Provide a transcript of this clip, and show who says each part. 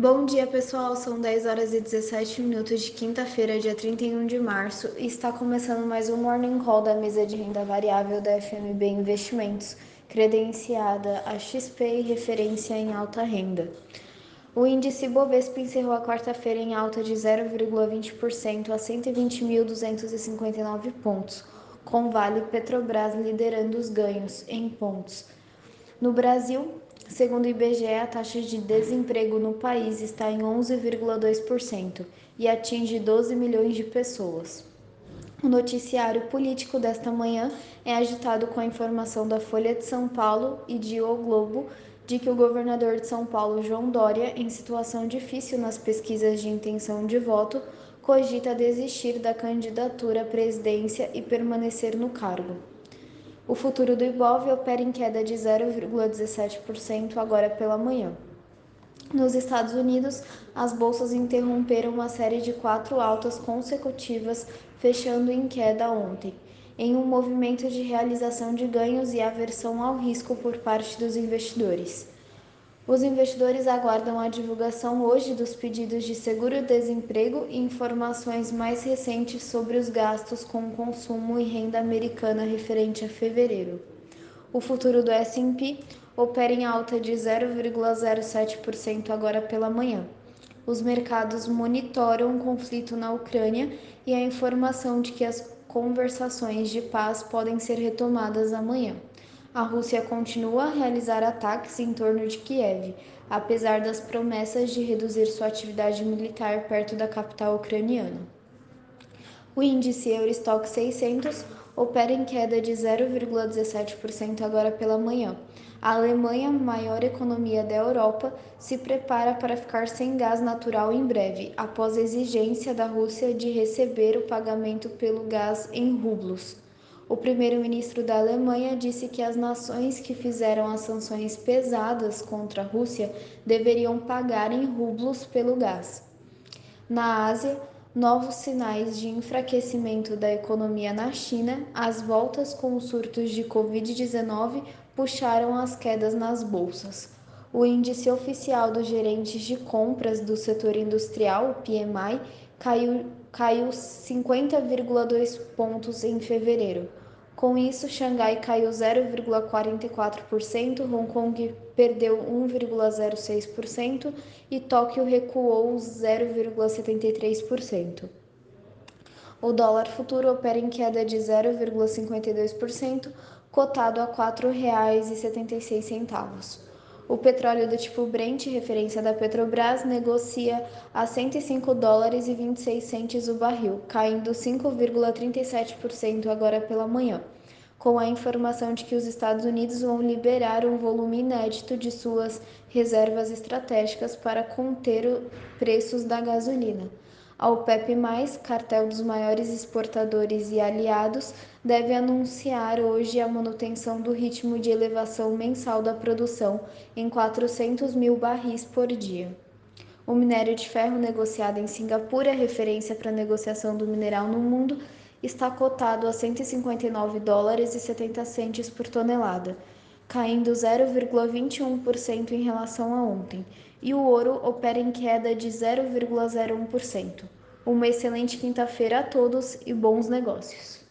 Speaker 1: Bom dia, pessoal. São 10 horas e 17 minutos de quinta-feira, dia 31 de março, e está começando mais um Morning Call da mesa de renda variável da FMB Investimentos, credenciada a XP e referência em alta renda. O índice Bovespa encerrou a quarta-feira em alta de 0,20% a 120.259 pontos, com Vale Petrobras liderando os ganhos em pontos. No Brasil, segundo o IBGE, a taxa de desemprego no país está em 11,2% e atinge 12 milhões de pessoas. O noticiário político desta manhã é agitado com a informação da Folha de São Paulo e de O Globo de que o governador de São Paulo, João Dória, em situação difícil nas pesquisas de intenção de voto, cogita desistir da candidatura à presidência e permanecer no cargo. O futuro do Ibov opera em queda de 0,17% agora pela manhã. Nos Estados Unidos, as bolsas interromperam uma série de quatro altas consecutivas, fechando em queda ontem, em um movimento de realização de ganhos e aversão ao risco por parte dos investidores. Os investidores aguardam a divulgação hoje dos pedidos de seguro-desemprego e informações mais recentes sobre os gastos com consumo e renda americana referente a fevereiro. O futuro do S&P opera em alta de 0,07% agora pela manhã. Os mercados monitoram o conflito na Ucrânia e a informação de que as conversações de paz podem ser retomadas amanhã a Rússia continua a realizar ataques em torno de Kiev, apesar das promessas de reduzir sua atividade militar perto da capital ucraniana. O índice Eurostock 600 opera em queda de 0,17% agora pela manhã. A Alemanha, maior economia da Europa, se prepara para ficar sem gás natural em breve, após a exigência da Rússia de receber o pagamento pelo gás em rublos. O primeiro-ministro da Alemanha disse que as nações que fizeram as sanções pesadas contra a Rússia deveriam pagar em rublos pelo gás. Na Ásia, novos sinais de enfraquecimento da economia na China, as voltas com os surtos de Covid-19 puxaram as quedas nas bolsas. O índice oficial dos gerentes de compras do setor industrial, o PMI, caiu, caiu 50,2 pontos em fevereiro. Com isso, Xangai caiu 0,44%, Hong Kong perdeu 1,06% e Tóquio recuou 0,73%. O dólar futuro opera em queda de 0,52%, cotado a R$ 4,76. O petróleo do tipo Brent, referência da Petrobras, negocia a 105 dólares e 26 centes o barril, caindo 5,37% agora pela manhã, com a informação de que os Estados Unidos vão liberar um volume inédito de suas reservas estratégicas para conter os preços da gasolina. A OPEP+, cartel dos maiores exportadores e aliados, deve anunciar hoje a manutenção do ritmo de elevação mensal da produção em 400 mil barris por dia. O minério de ferro negociado em Singapura, referência para a negociação do mineral no mundo, está cotado a 159 dólares e 70 centes por tonelada, caindo 0,21% em relação a ontem e o ouro opera em queda de 0,01%. Uma excelente quinta-feira a todos e bons negócios!